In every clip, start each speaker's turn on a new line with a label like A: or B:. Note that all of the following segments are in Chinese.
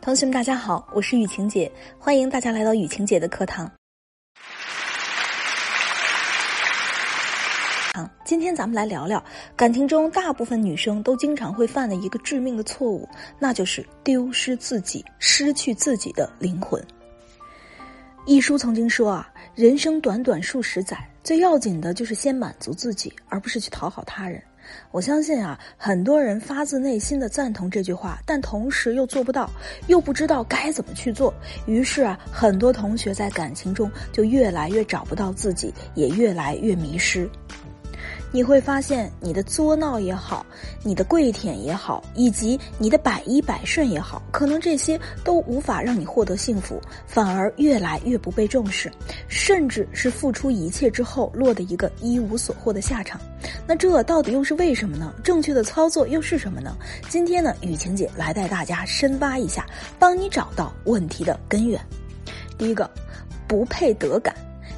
A: 同学们，大家好，我是雨晴姐，欢迎大家来到雨晴姐的课堂。今天咱们来聊聊感情中大部分女生都经常会犯的一个致命的错误，那就是丢失自己，失去自己的灵魂。一书曾经说啊，人生短短数十载，最要紧的就是先满足自己，而不是去讨好他人。我相信啊，很多人发自内心的赞同这句话，但同时又做不到，又不知道该怎么去做。于是啊，很多同学在感情中就越来越找不到自己，也越来越迷失。你会发现，你的作闹也好，你的跪舔也好，以及你的百依百顺也好，可能这些都无法让你获得幸福，反而越来越不被重视，甚至是付出一切之后落得一个一无所获的下场。那这到底又是为什么呢？正确的操作又是什么呢？今天呢，雨晴姐来带大家深挖一下，帮你找到问题的根源。第一个，不配得感。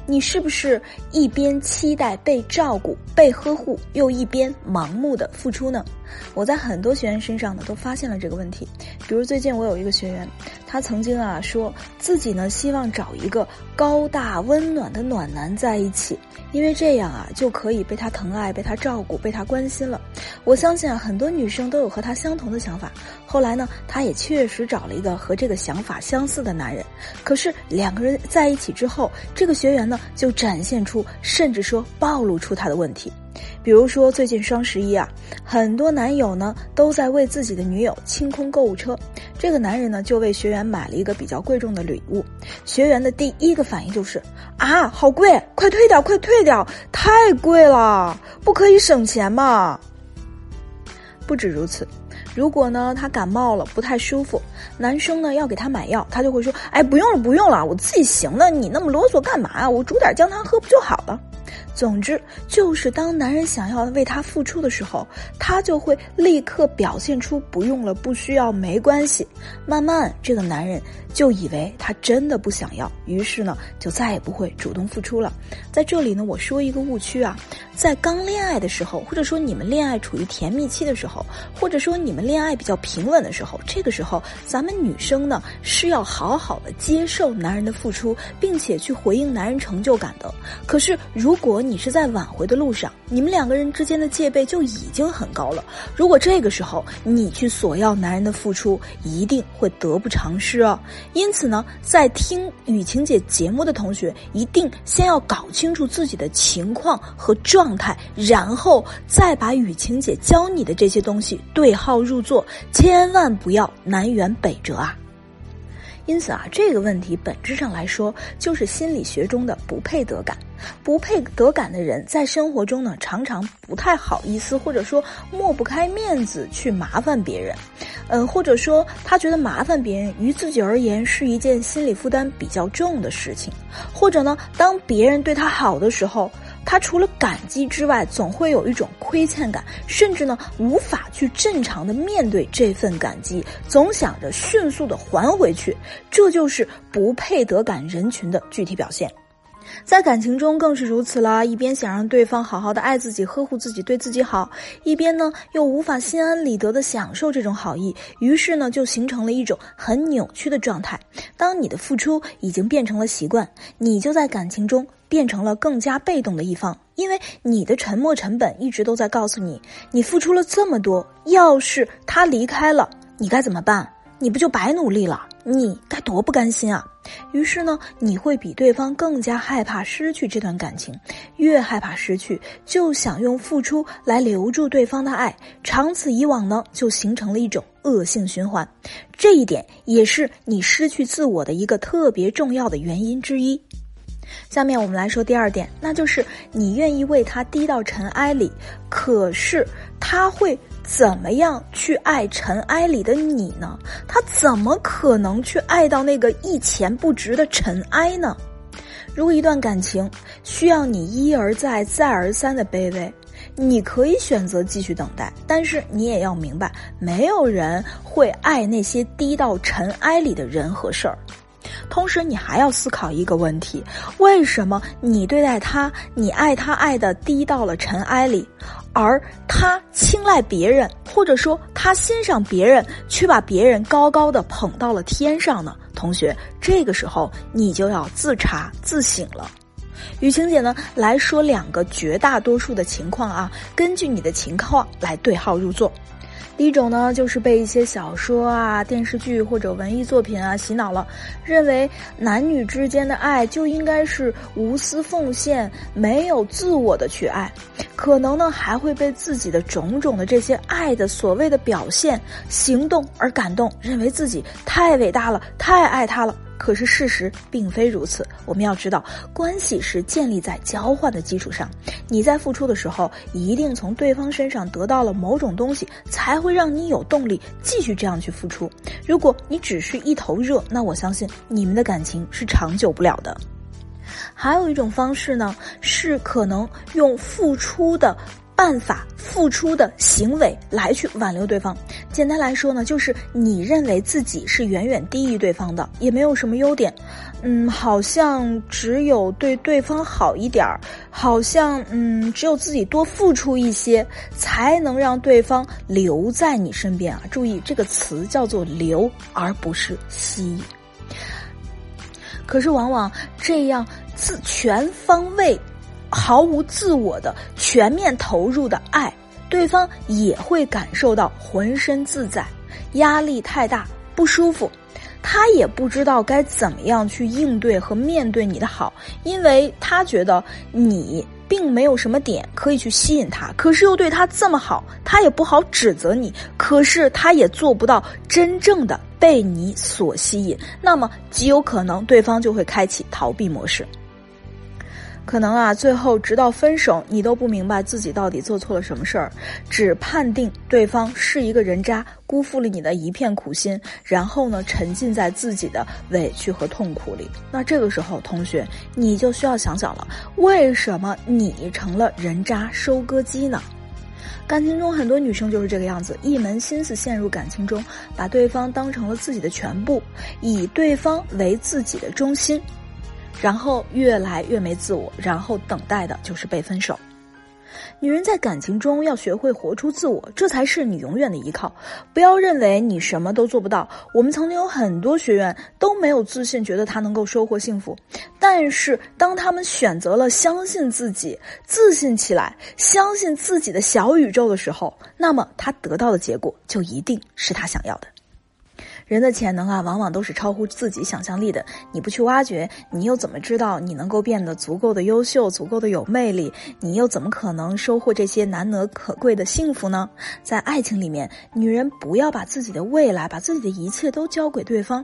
A: 你是不是一边期待被照顾、被呵护，又一边盲目的付出呢？我在很多学员身上呢都发现了这个问题。比如最近我有一个学员，他曾经啊说自己呢希望找一个高大温暖的暖男在一起。因为这样啊，就可以被他疼爱、被他照顾、被他关心了。我相信啊，很多女生都有和他相同的想法。后来呢，他也确实找了一个和这个想法相似的男人。可是两个人在一起之后，这个学员呢，就展现出，甚至说暴露出他的问题。比如说，最近双十一啊，很多男友呢都在为自己的女友清空购物车。这个男人呢就为学员买了一个比较贵重的礼物。学员的第一个反应就是啊，好贵，快退掉，快退掉，太贵了，不可以省钱吗？不止如此，如果呢他感冒了不太舒服，男生呢要给他买药，他就会说，哎，不用了，不用了，我自己行的，你那么啰嗦干嘛啊？我煮点姜汤喝不就好了？总之，就是当男人想要为她付出的时候，她就会立刻表现出不用了、不需要、没关系。慢慢，这个男人就以为她真的不想要，于是呢，就再也不会主动付出了。在这里呢，我说一个误区啊，在刚恋爱的时候，或者说你们恋爱处于甜蜜期的时候，或者说你们恋爱比较平稳的时候，这个时候，咱们女生呢是要好好的接受男人的付出，并且去回应男人成就感的。可是如果你是在挽回的路上，你们两个人之间的戒备就已经很高了。如果这个时候你去索要男人的付出，一定会得不偿失哦。因此呢，在听雨晴姐节目的同学，一定先要搞清楚自己的情况和状状态，然后再把雨晴姐教你的这些东西对号入座，千万不要南辕北辙啊。因此啊，这个问题本质上来说，就是心理学中的不配得感。不配得感的人，在生活中呢，常常不太好意思，或者说抹不开面子去麻烦别人，嗯，或者说他觉得麻烦别人于自己而言是一件心理负担比较重的事情，或者呢，当别人对他好的时候，他除了感激之外，总会有一种亏欠感，甚至呢，无法去正常的面对这份感激，总想着迅速的还回去，这就是不配得感人群的具体表现。在感情中更是如此了，一边想让对方好好的爱自己、呵护自己、对自己好，一边呢又无法心安理得的享受这种好意，于是呢就形成了一种很扭曲的状态。当你的付出已经变成了习惯，你就在感情中变成了更加被动的一方，因为你的沉默成本一直都在告诉你，你付出了这么多，要是他离开了，你该怎么办？你不就白努力了？你该多不甘心啊！于是呢，你会比对方更加害怕失去这段感情，越害怕失去，就想用付出来留住对方的爱，长此以往呢，就形成了一种恶性循环。这一点也是你失去自我的一个特别重要的原因之一。下面我们来说第二点，那就是你愿意为他低到尘埃里，可是他会。怎么样去爱尘埃里的你呢？他怎么可能去爱到那个一钱不值的尘埃呢？如果一段感情需要你一而再、再而三的卑微，你可以选择继续等待，但是你也要明白，没有人会爱那些低到尘埃里的人和事儿。同时，你还要思考一个问题：为什么你对待他，你爱他爱的低到了尘埃里，而他青睐别人，或者说他欣赏别人，却把别人高高的捧到了天上呢？同学，这个时候你就要自查自省了。雨晴姐呢来说两个绝大多数的情况啊，根据你的情况来对号入座。第一种呢，就是被一些小说啊、电视剧或者文艺作品啊洗脑了，认为男女之间的爱就应该是无私奉献、没有自我的去爱，可能呢还会被自己的种种的这些爱的所谓的表现、行动而感动，认为自己太伟大了、太爱他了。可是事实并非如此。我们要知道，关系是建立在交换的基础上。你在付出的时候，一定从对方身上得到了某种东西，才会让你有动力继续这样去付出。如果你只是一头热，那我相信你们的感情是长久不了的。还有一种方式呢，是可能用付出的。办法付出的行为来去挽留对方，简单来说呢，就是你认为自己是远远低于对方的，也没有什么优点，嗯，好像只有对对方好一点儿，好像嗯，只有自己多付出一些，才能让对方留在你身边啊！注意这个词叫做留，而不是吸。可是往往这样自全方位。毫无自我的全面投入的爱，对方也会感受到浑身自在，压力太大不舒服，他也不知道该怎么样去应对和面对你的好，因为他觉得你并没有什么点可以去吸引他，可是又对他这么好，他也不好指责你，可是他也做不到真正的被你所吸引，那么极有可能对方就会开启逃避模式。可能啊，最后直到分手，你都不明白自己到底做错了什么事儿，只判定对方是一个人渣，辜负了你的一片苦心，然后呢，沉浸在自己的委屈和痛苦里。那这个时候，同学，你就需要想想了，为什么你成了人渣收割机呢？感情中很多女生就是这个样子，一门心思陷入感情中，把对方当成了自己的全部，以对方为自己的中心。然后越来越没自我，然后等待的就是被分手。女人在感情中要学会活出自我，这才是你永远的依靠。不要认为你什么都做不到。我们曾经有很多学员都没有自信，觉得他能够收获幸福。但是当他们选择了相信自己，自信起来，相信自己的小宇宙的时候，那么他得到的结果就一定是他想要的。人的潜能啊，往往都是超乎自己想象力的。你不去挖掘，你又怎么知道你能够变得足够的优秀、足够的有魅力？你又怎么可能收获这些难得可贵的幸福呢？在爱情里面，女人不要把自己的未来、把自己的一切都交给对方。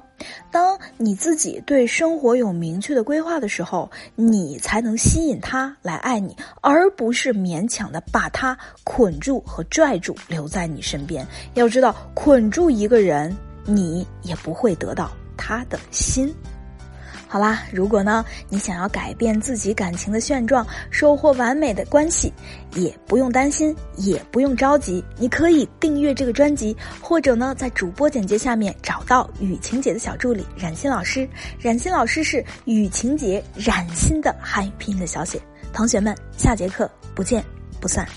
A: 当你自己对生活有明确的规划的时候，你才能吸引他来爱你，而不是勉强的把他捆住和拽住留在你身边。要知道，捆住一个人。你也不会得到他的心。好啦，如果呢，你想要改变自己感情的现状，收获完美的关系，也不用担心，也不用着急。你可以订阅这个专辑，或者呢，在主播简介下面找到雨晴姐的小助理冉心老师。冉心老师是雨晴姐冉心的汉语拼音的小写。同学们，下节课不见不散。